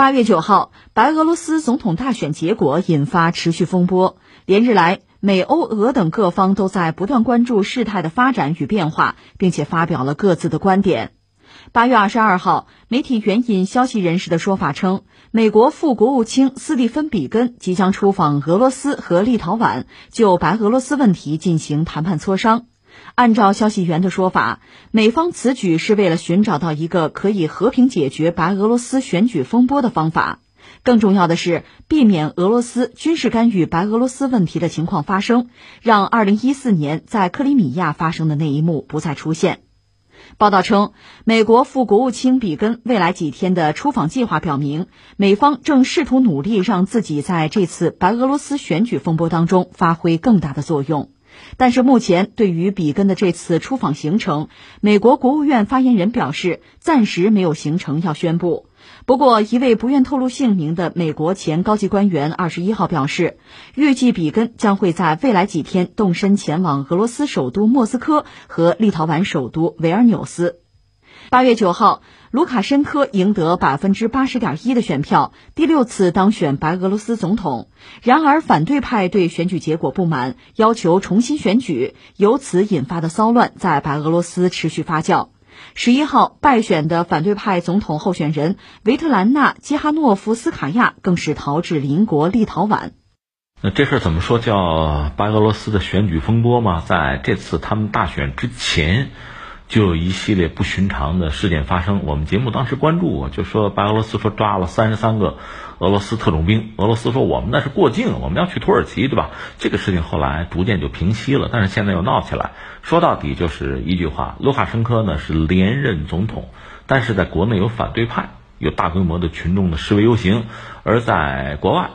八月九号，白俄罗斯总统大选结果引发持续风波。连日来，美、欧、俄等各方都在不断关注事态的发展与变化，并且发表了各自的观点。八月二十二号，媒体援引消息人士的说法称，美国副国务卿斯蒂芬·比根即将出访俄罗斯和立陶宛，就白俄罗斯问题进行谈判磋商。按照消息源的说法，美方此举是为了寻找到一个可以和平解决白俄罗斯选举风波的方法。更重要的是，避免俄罗斯军事干预白俄罗斯问题的情况发生，让2014年在克里米亚发生的那一幕不再出现。报道称，美国副国务卿比根未来几天的出访计划表明，美方正试图努力让自己在这次白俄罗斯选举风波当中发挥更大的作用。但是目前，对于比根的这次出访行程，美国国务院发言人表示，暂时没有行程要宣布。不过，一位不愿透露姓名的美国前高级官员二十一号表示，预计比根将会在未来几天动身前往俄罗斯首都莫斯科和立陶宛首都维尔纽斯。八月九号，卢卡申科赢得百分之八十点一的选票，第六次当选白俄罗斯总统。然而，反对派对选举结果不满，要求重新选举，由此引发的骚乱在白俄罗斯持续发酵。十一号败选的反对派总统候选人维特兰纳·基哈诺夫斯卡亚更是逃至邻国立陶宛。那这事儿怎么说叫白俄罗斯的选举风波吗？在这次他们大选之前。就有一系列不寻常的事件发生。我们节目当时关注，就说白俄罗斯说抓了三十三个俄罗斯特种兵。俄罗斯说我们那是过境，我们要去土耳其，对吧？这个事情后来逐渐就平息了，但是现在又闹起来。说到底就是一句话：卢卡申科呢是连任总统，但是在国内有反对派，有大规模的群众的示威游行；而在国外，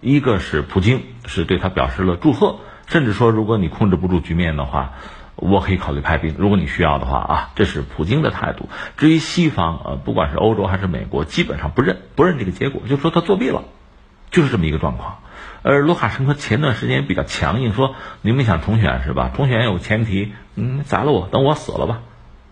一个是普京是对他表示了祝贺，甚至说如果你控制不住局面的话。我可以考虑派兵，如果你需要的话啊，这是普京的态度。至于西方，呃，不管是欧洲还是美国，基本上不认不认这个结果，就说他作弊了，就是这么一个状况。而卢卡申科前段时间比较强硬，说你们想重选是吧？重选有前提，嗯，宰了我，等我死了吧，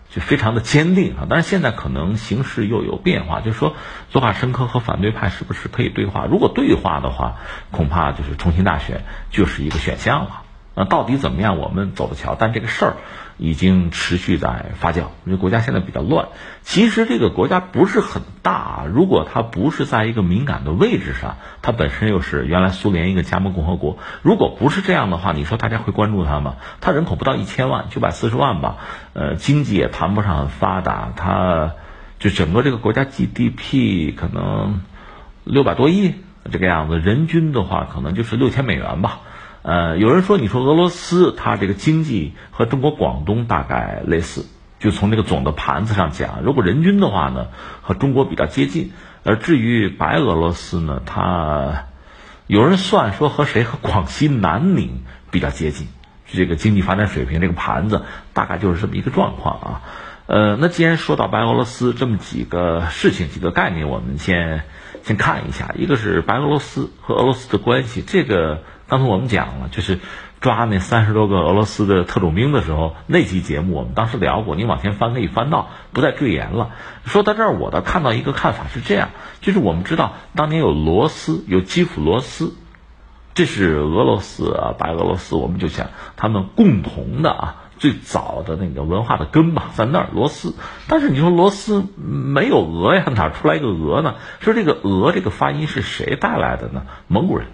就非常的坚定啊。但是现在可能形势又有变化，就是说卢卡申科和反对派是不是可以对话？如果对话的话，恐怕就是重新大选就是一个选项了。那到底怎么样？我们走着瞧。但这个事儿已经持续在发酵，因为国家现在比较乱。其实这个国家不是很大，如果它不是在一个敏感的位置上，它本身又是原来苏联一个加盟共和国。如果不是这样的话，你说大家会关注它吗？它人口不到一千万，九百四十万吧。呃，经济也谈不上很发达，它就整个这个国家 GDP 可能六百多亿这个样子，人均的话可能就是六千美元吧。呃，有人说，你说俄罗斯它这个经济和中国广东大概类似，就从这个总的盘子上讲，如果人均的话呢，和中国比较接近。而至于白俄罗斯呢，它有人算说和谁和广西南宁比较接近，这个经济发展水平，这个盘子大概就是这么一个状况啊。呃，那既然说到白俄罗斯这么几个事情、几个概念，我们先先看一下，一个是白俄罗斯和俄罗斯的关系，这个。刚才我们讲了，就是抓那三十多个俄罗斯的特种兵的时候，那期节目我们当时聊过。你往前翻可以翻到，不再赘言了。说到这儿，我倒看到一个看法是这样：就是我们知道当年有罗斯，有基辅罗斯，这是俄罗斯啊，白俄罗斯，我们就想他们共同的啊，最早的那个文化的根吧，在那儿罗斯。但是你说罗斯没有俄呀，哪出来一个俄呢？说这个俄这个发音是谁带来的呢？蒙古人。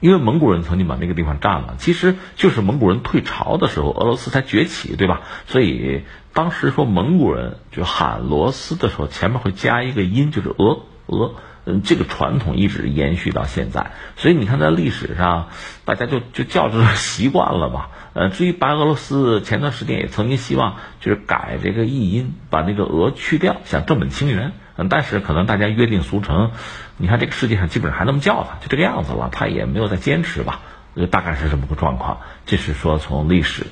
因为蒙古人曾经把那个地方占了，其实就是蒙古人退朝的时候，俄罗斯才崛起，对吧？所以当时说蒙古人就喊罗斯的时候，前面会加一个音，就是俄俄，嗯，这个传统一直延续到现在。所以你看，在历史上，大家就就叫这习惯了吧。呃，至于白俄罗斯，前段时间也曾经希望就是改这个译音，把那个俄去掉，想正本清源。但是可能大家约定俗成。你看这个世界上基本上还那么叫他，就这个样子了，他也没有再坚持吧，就大概是这么个状况。这是说从历史，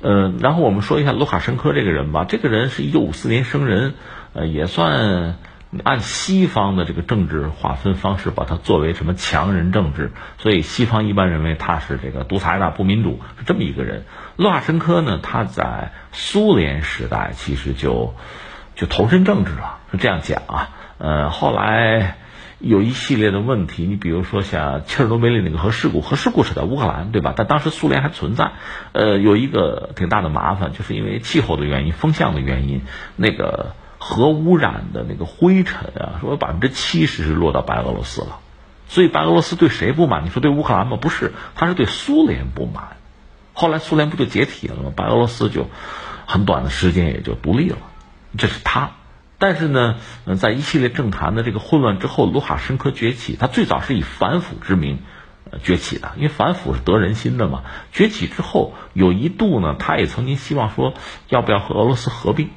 呃，然后我们说一下卢卡申科这个人吧。这个人是一九五四年生人，呃，也算按西方的这个政治划分方式，把他作为什么强人政治，所以西方一般认为他是这个独裁的、不民主，是这么一个人。卢卡申科呢，他在苏联时代其实就就投身政治了，是这样讲啊。呃，后来。有一系列的问题。你比如说像切尔诺贝利那个核事故，核事故是在乌克兰，对吧？但当时苏联还存在，呃，有一个挺大的麻烦，就是因为气候的原因、风向的原因，那个核污染的那个灰尘啊，说百分之七十是落到白俄罗斯了。所以白俄罗斯对谁不满？你说对乌克兰吗？不是，他是对苏联不满。后来苏联不就解体了吗？白俄罗斯就很短的时间也就独立了。这是他。但是呢，在一系列政坛的这个混乱之后，卢卡申科崛起。他最早是以反腐之名崛起的，因为反腐是得人心的嘛。崛起之后，有一度呢，他也曾经希望说，要不要和俄罗斯合并。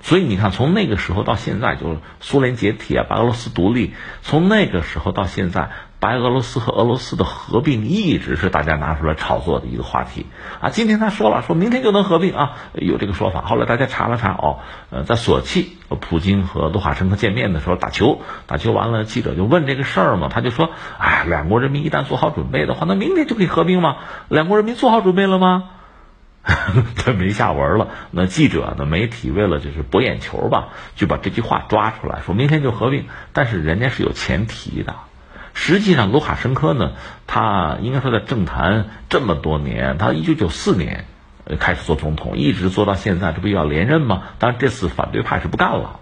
所以你看，从那个时候到现在，就是苏联解体啊，白俄罗斯独立。从那个时候到现在，白俄罗斯和俄罗斯的合并一直是大家拿出来炒作的一个话题啊。今天他说了，说明天就能合并啊，有这个说法。后来大家查了查，哦，呃，在索契，普京和卢卡申科见面的时候打球，打球完了，记者就问这个事儿嘛，他就说，哎，两国人民一旦做好准备的话，那明天就可以合并吗？两国人民做好准备了吗？他没下文了。那记者呢？媒体为了就是博眼球吧，就把这句话抓出来，说明天就合并。但是人家是有前提的。实际上，卢卡申科呢，他应该说在政坛这么多年，他一九九四年开始做总统，一直做到现在，这不要连任吗？当然，这次反对派是不干了。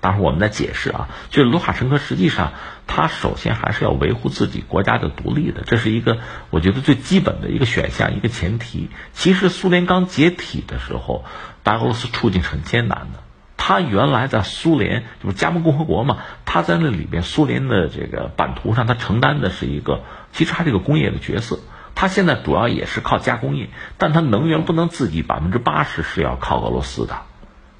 当时我们在解释啊，就是卢卡申科实际上他首先还是要维护自己国家的独立的，这是一个我觉得最基本的一个选项，一个前提。其实苏联刚解体的时候，白俄罗斯处境是很艰难的。他原来在苏联就是加盟共和国嘛，他在那里边苏联的这个版图上，他承担的是一个其实还这个工业的角色。他现在主要也是靠加工业，但他能源不能自己百分之八十是要靠俄罗斯的。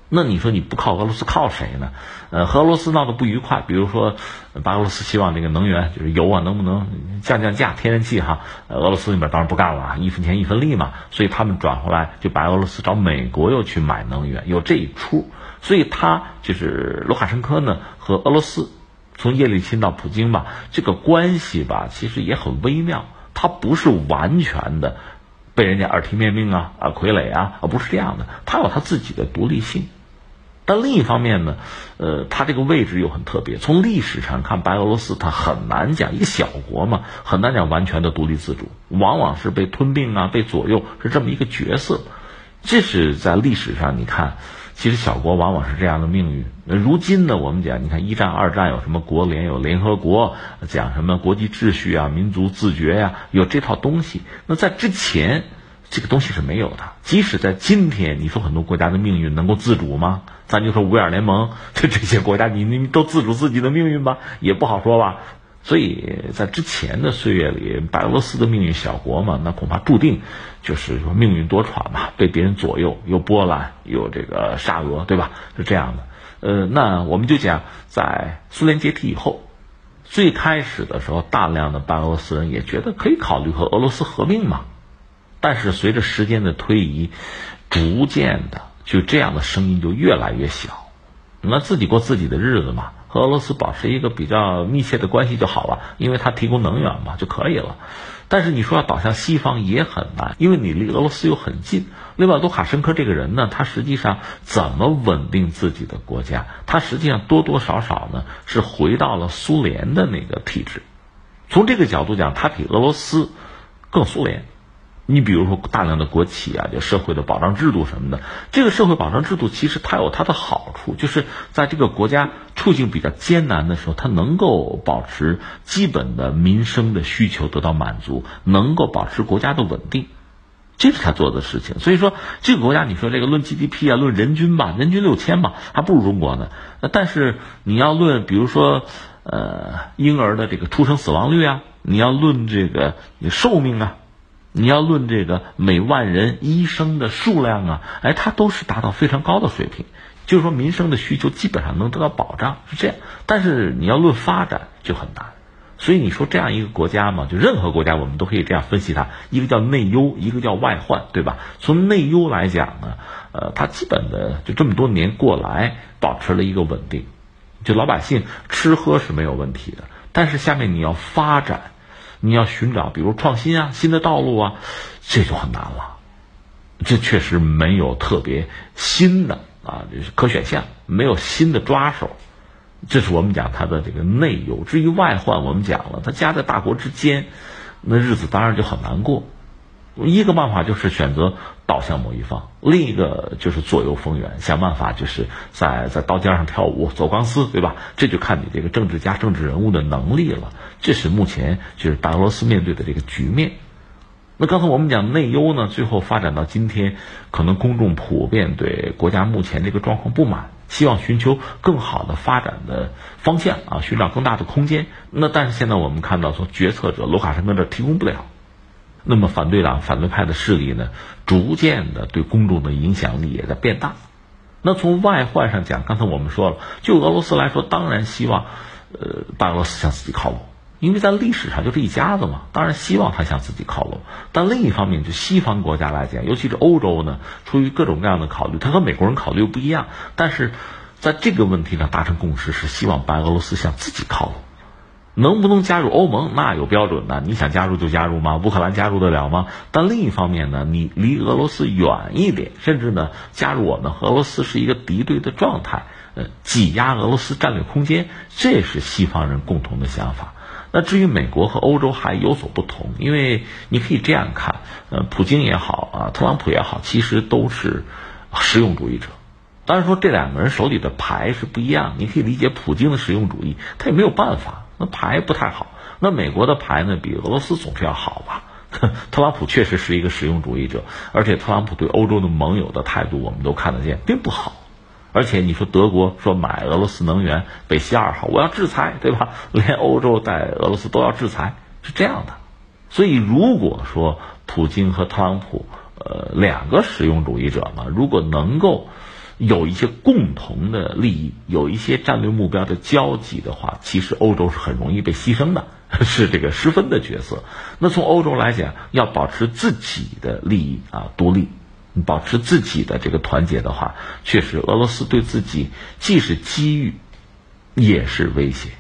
那你说你不靠俄罗斯靠谁呢？呃，和俄罗斯闹得不愉快，比如说白俄罗斯希望这个能源就是油啊，能不能降降价？天然气哈，俄罗斯那边当然不干了，一分钱一分利嘛，所以他们转回来就白俄罗斯找美国又去买能源，有这一出。所以他就是卢卡申科呢和俄罗斯，从叶利钦到普京吧，这个关系吧其实也很微妙，他不是完全的被人家耳提面命啊啊傀儡啊，而不是这样的，他有他自己的独立性。但另一方面呢，呃，它这个位置又很特别。从历史上看，白俄罗斯它很难讲一个小国嘛，很难讲完全的独立自主，往往是被吞并啊，被左右，是这么一个角色。这是在历史上，你看，其实小国往往是这样的命运。那如今呢，我们讲，你看一战、二战有什么国联，有联合国，讲什么国际秩序啊、民族自觉呀，有这套东西。那在之前。这个东西是没有的。即使在今天，你说很多国家的命运能够自主吗？咱就说五眼联盟，这这些国家，你你都自主自己的命运吗？也不好说吧。所以在之前的岁月里，白俄罗斯的命运，小国嘛，那恐怕注定就是说命运多舛嘛，被别人左右，有波兰，有这个沙俄，对吧？是这样的。呃，那我们就讲，在苏联解体以后，最开始的时候，大量的白俄罗斯人也觉得可以考虑和俄罗斯合并嘛。但是随着时间的推移，逐渐的就这样的声音就越来越小。那自己过自己的日子嘛，和俄罗斯保持一个比较密切的关系就好了，因为它提供能源嘛就可以了。但是你说要倒向西方也很难，因为你离俄罗斯又很近。另外，卢卡申科这个人呢，他实际上怎么稳定自己的国家？他实际上多多少少呢是回到了苏联的那个体制。从这个角度讲，他比俄罗斯更苏联。你比如说，大量的国企啊，就社会的保障制度什么的，这个社会保障制度其实它有它的好处，就是在这个国家处境比较艰难的时候，它能够保持基本的民生的需求得到满足，能够保持国家的稳定，这是他做的事情。所以说，这个国家你说这个论 GDP 啊，论人均吧，人均六千吧，还不如中国呢。但是你要论，比如说，呃，婴儿的这个出生死亡率啊，你要论这个寿命啊。你要论这个每万人医生的数量啊，哎，它都是达到非常高的水平，就是说民生的需求基本上能得到保障，是这样。但是你要论发展就很难，所以你说这样一个国家嘛，就任何国家我们都可以这样分析它，一个叫内忧，一个叫外患，对吧？从内忧来讲呢，呃，它基本的就这么多年过来保持了一个稳定，就老百姓吃喝是没有问题的，但是下面你要发展。你要寻找，比如创新啊，新的道路啊，这就很难了。这确实没有特别新的啊，可选项，没有新的抓手。这是我们讲它的这个内忧。至于外患，我们讲了，它夹在大国之间，那日子当然就很难过。一个办法就是选择倒向某一方，另一个就是左右逢源，想办法就是在在刀尖上跳舞，走钢丝，对吧？这就看你这个政治家、政治人物的能力了。这是目前就是白俄罗斯面对的这个局面。那刚才我们讲内忧呢，最后发展到今天，可能公众普遍对国家目前这个状况不满，希望寻求更好的发展的方向啊，寻找更大的空间。那但是现在我们看到，说决策者卢卡申科这提供不了。那么反对党、反对派的势力呢，逐渐的对公众的影响力也在变大。那从外患上讲，刚才我们说了，就俄罗斯来说，当然希望，呃，白俄罗斯向自己靠拢，因为在历史上就是一家子嘛，当然希望他向自己靠拢。但另一方面，就西方国家来讲，尤其是欧洲呢，出于各种各样的考虑，他和美国人考虑又不一样，但是在这个问题上达成共识，是希望白俄罗斯向自己靠拢。能不能加入欧盟？那有标准的。你想加入就加入吗？乌克兰加入得了吗？但另一方面呢，你离俄罗斯远一点，甚至呢加入我们，俄罗斯是一个敌对的状态，呃，挤压俄罗斯战略空间，这是西方人共同的想法。那至于美国和欧洲还有所不同，因为你可以这样看，呃，普京也好啊，特朗普也好，其实都是实用主义者。当然说这两个人手里的牌是不一样，你可以理解普京的实用主义，他也没有办法。那牌不太好，那美国的牌呢？比俄罗斯总是要好吧？特朗普确实是一个实用主义者，而且特朗普对欧洲的盟友的态度，我们都看得见，并不好。而且你说德国说买俄罗斯能源北溪二号，我要制裁，对吧？连欧洲带俄罗斯都要制裁，是这样的。所以如果说普京和特朗普，呃，两个实用主义者嘛，如果能够。有一些共同的利益，有一些战略目标的交集的话，其实欧洲是很容易被牺牲的，是这个失分的角色。那从欧洲来讲，要保持自己的利益啊，独立，保持自己的这个团结的话，确实俄罗斯对自己既是机遇，也是威胁。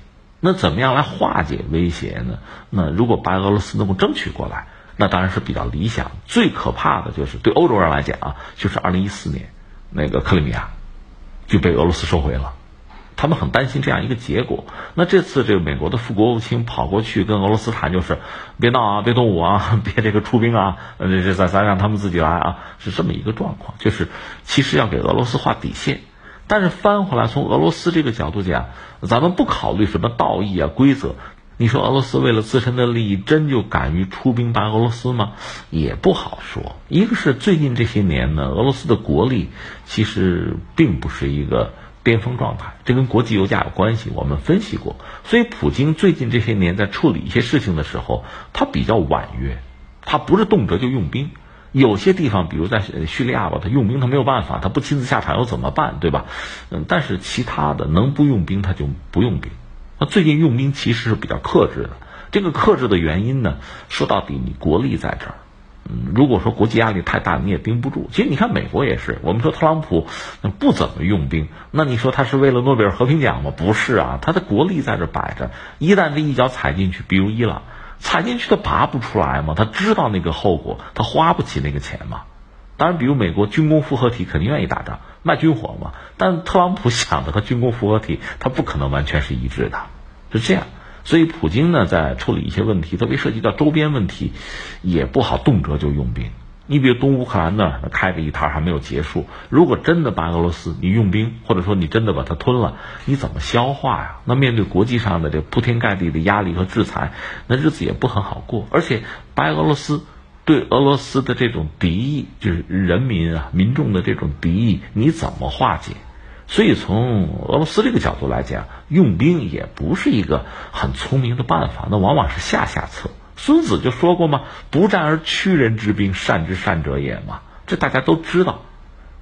那怎么样来化解威胁呢？那如果白俄罗斯能够争取过来，那当然是比较理想。最可怕的就是对欧洲人来讲啊，就是二零一四年。那个克里米亚就被俄罗斯收回了，他们很担心这样一个结果。那这次这个美国的副国务卿跑过去跟俄罗斯谈，就是别闹啊，别动武啊，别这个出兵啊，这这咱咱让他们自己来啊，是这么一个状况。就是其实要给俄罗斯画底线，但是翻回来从俄罗斯这个角度讲，咱们不考虑什么道义啊规则。你说俄罗斯为了自身的利益，真就敢于出兵打俄罗斯吗？也不好说。一个是最近这些年呢，俄罗斯的国力其实并不是一个巅峰状态，这跟国际油价有关系。我们分析过，所以普京最近这些年在处理一些事情的时候，他比较婉约，他不是动辄就用兵。有些地方，比如在叙利亚吧，他用兵他没有办法，他不亲自下场又怎么办，对吧？嗯，但是其他的能不用兵他就不用兵。那最近用兵其实是比较克制的，这个克制的原因呢，说到底你国力在这儿，嗯，如果说国际压力太大，你也盯不住。其实你看美国也是，我们说特朗普不怎么用兵，那你说他是为了诺贝尔和平奖吗？不是啊，他的国力在这摆着，一旦这一脚踩进去，比如伊朗踩进去，他拔不出来嘛，他知道那个后果，他花不起那个钱嘛。当然，比如美国军工复合体肯定愿意打仗。卖军火嘛，但特朗普想的和军工复合体，他不可能完全是一致的，是这样。所以普京呢，在处理一些问题，特别涉及到周边问题，也不好动辄就用兵。你比如东乌克兰呢开着一摊还没有结束，如果真的把俄罗斯你用兵，或者说你真的把它吞了，你怎么消化呀？那面对国际上的这铺天盖地的压力和制裁，那日子也不很好过。而且白俄罗斯。对俄罗斯的这种敌意，就是人民啊、民众的这种敌意，你怎么化解？所以从俄罗斯这个角度来讲，用兵也不是一个很聪明的办法，那往往是下下策。孙子就说过嘛：“不战而屈人之兵，善之善者也嘛。”这大家都知道。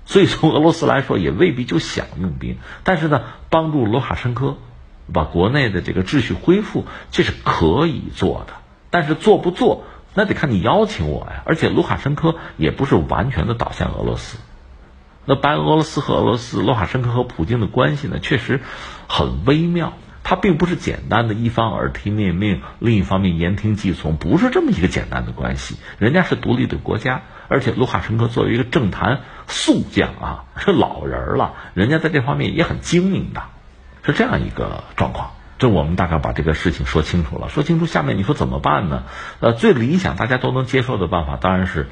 所以从俄罗斯来说，也未必就想用兵。但是呢，帮助卢卡申科把国内的这个秩序恢复，这是可以做的。但是做不做？那得看你邀请我呀，而且卢卡申科也不是完全的倒向俄罗斯。那白俄罗斯和俄罗斯，卢卡申科和普京的关系呢，确实很微妙。他并不是简单的一方耳提面命，另一方面言听计从，不是这么一个简单的关系。人家是独立的国家，而且卢卡申科作为一个政坛宿将啊，是老人了，人家在这方面也很精明的。是这样一个状况。这我们大概把这个事情说清楚了，说清楚，下面你说怎么办呢？呃，最理想大家都能接受的办法，当然是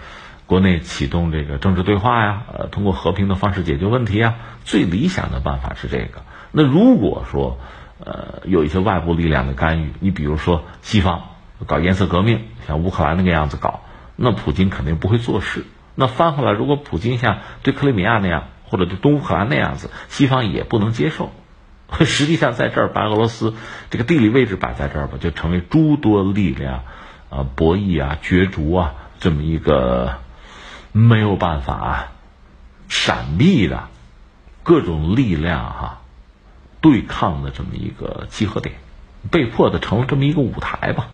国内启动这个政治对话呀，呃，通过和平的方式解决问题啊。最理想的办法是这个。那如果说呃有一些外部力量的干预，你比如说西方搞颜色革命，像乌克兰那个样子搞，那普京肯定不会做事。那翻回来，如果普京像对克里米亚那样，或者对东乌克兰那样子，西方也不能接受。实际上，在这儿，白俄罗斯这个地理位置摆在这儿吧，就成为诸多力量啊博弈啊角逐啊这么一个没有办法闪避的各种力量哈对抗的这么一个集合点，被迫的成了这么一个舞台吧。